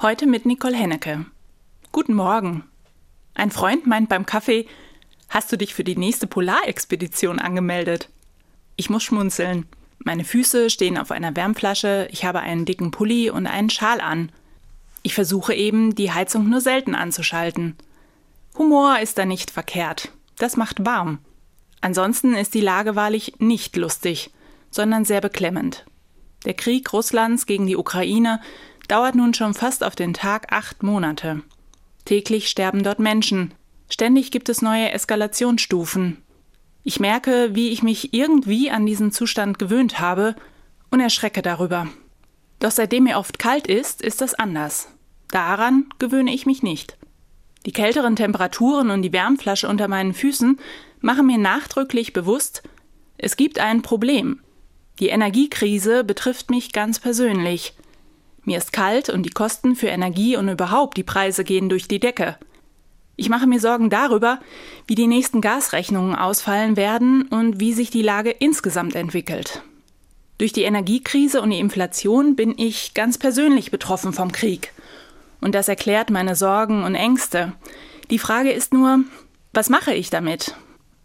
Heute mit Nicole Hennecke. Guten Morgen. Ein Freund meint beim Kaffee, hast du dich für die nächste Polarexpedition angemeldet? Ich muss schmunzeln. Meine Füße stehen auf einer Wärmflasche, ich habe einen dicken Pulli und einen Schal an. Ich versuche eben, die Heizung nur selten anzuschalten. Humor ist da nicht verkehrt. Das macht warm. Ansonsten ist die Lage wahrlich nicht lustig, sondern sehr beklemmend. Der Krieg Russlands gegen die Ukraine dauert nun schon fast auf den Tag acht Monate. Täglich sterben dort Menschen. Ständig gibt es neue Eskalationsstufen. Ich merke, wie ich mich irgendwie an diesen Zustand gewöhnt habe und erschrecke darüber. Doch seitdem mir oft kalt ist, ist das anders. Daran gewöhne ich mich nicht. Die kälteren Temperaturen und die Wärmflasche unter meinen Füßen machen mir nachdrücklich bewusst, es gibt ein Problem. Die Energiekrise betrifft mich ganz persönlich. Mir ist kalt und die Kosten für Energie und überhaupt die Preise gehen durch die Decke. Ich mache mir Sorgen darüber, wie die nächsten Gasrechnungen ausfallen werden und wie sich die Lage insgesamt entwickelt. Durch die Energiekrise und die Inflation bin ich ganz persönlich betroffen vom Krieg. Und das erklärt meine Sorgen und Ängste. Die Frage ist nur, was mache ich damit?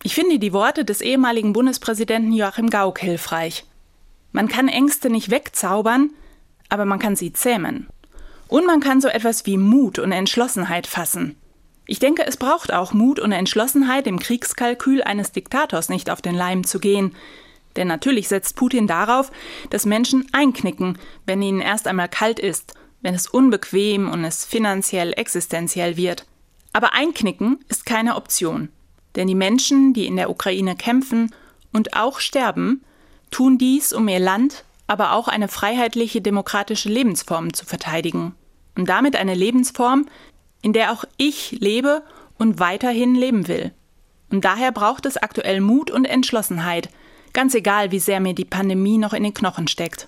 Ich finde die Worte des ehemaligen Bundespräsidenten Joachim Gauck hilfreich. Man kann Ängste nicht wegzaubern, aber man kann sie zähmen. Und man kann so etwas wie Mut und Entschlossenheit fassen. Ich denke, es braucht auch Mut und Entschlossenheit, dem Kriegskalkül eines Diktators nicht auf den Leim zu gehen. Denn natürlich setzt Putin darauf, dass Menschen einknicken, wenn ihnen erst einmal kalt ist, wenn es unbequem und es finanziell existenziell wird. Aber einknicken ist keine Option. Denn die Menschen, die in der Ukraine kämpfen und auch sterben, tun dies, um ihr Land, aber auch eine freiheitliche demokratische Lebensform zu verteidigen. Und damit eine Lebensform, in der auch ich lebe und weiterhin leben will. Und daher braucht es aktuell Mut und Entschlossenheit, ganz egal, wie sehr mir die Pandemie noch in den Knochen steckt.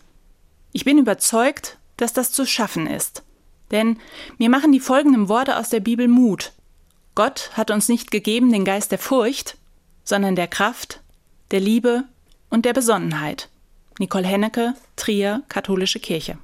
Ich bin überzeugt, dass das zu schaffen ist. Denn mir machen die folgenden Worte aus der Bibel Mut, Gott hat uns nicht gegeben den Geist der Furcht, sondern der Kraft, der Liebe und der Besonnenheit. Nicole Hennecke, Trier, Katholische Kirche.